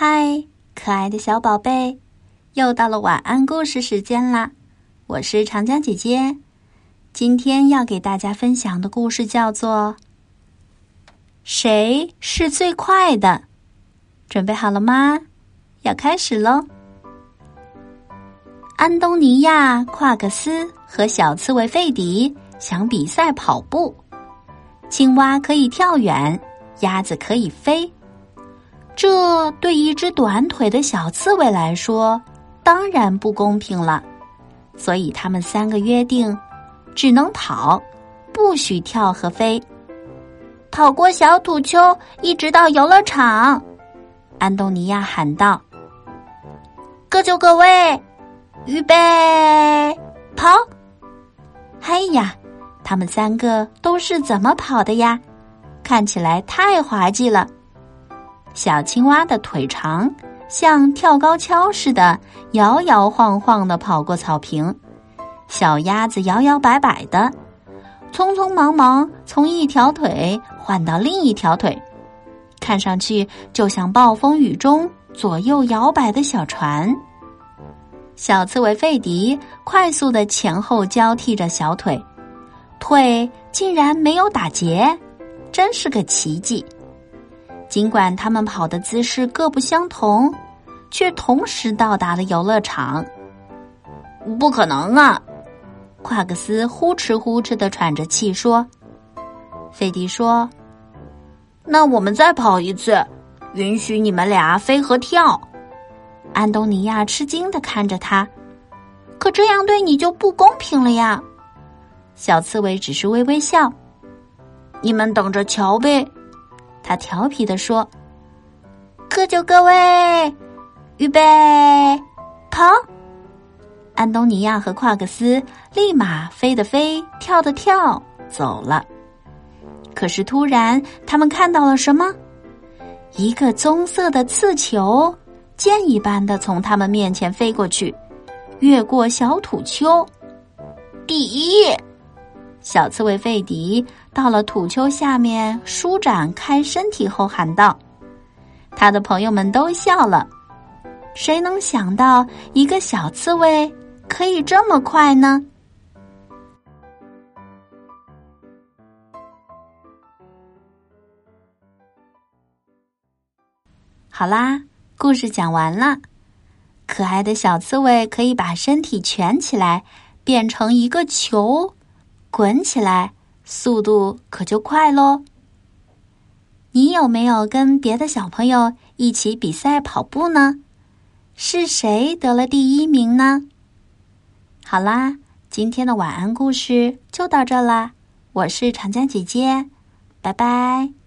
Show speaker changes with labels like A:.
A: 嗨，可爱的小宝贝，又到了晚安故事时间啦！我是长江姐姐，今天要给大家分享的故事叫做《谁是最快的》。准备好了吗？要开始喽！安东尼亚·夸克斯和小刺猬费迪想比赛跑步。青蛙可以跳远，鸭子可以飞。这对一只短腿的小刺猬来说，当然不公平了。所以他们三个约定，只能跑，不许跳和飞。跑过小土丘，一直到游乐场。安东尼亚喊道：“各就各位，预备，跑！”哎呀，他们三个都是怎么跑的呀？看起来太滑稽了。小青蛙的腿长，像跳高跷似的，摇摇晃晃的跑过草坪；小鸭子摇摇摆摆的，匆匆忙忙从一条腿换到另一条腿，看上去就像暴风雨中左右摇摆的小船。小刺猬费迪快速的前后交替着小腿，腿竟然没有打结，真是个奇迹。尽管他们跑的姿势各不相同，却同时到达了游乐场。不可能啊！夸克斯呼哧呼哧的喘着气说。费迪说：“那我们再跑一次，允许你们俩飞和跳。”安东尼亚吃惊的看着他，可这样对你就不公平了呀！小刺猬只是微微笑：“你们等着瞧呗。”他调皮的说：“各就各位，预备，跑！”安东尼亚和夸克斯立马飞的飞，跳的跳，走了。可是突然，他们看到了什么？一个棕色的刺球，箭一般的从他们面前飞过去，越过小土丘。第一。小刺猬费迪到了土丘下面，舒展开身体后喊道：“他的朋友们都笑了。谁能想到一个小刺猬可以这么快呢？”好啦，故事讲完了。可爱的小刺猬可以把身体蜷起来，变成一个球。滚起来，速度可就快喽！你有没有跟别的小朋友一起比赛跑步呢？是谁得了第一名呢？好啦，今天的晚安故事就到这啦！我是长江姐姐，拜拜。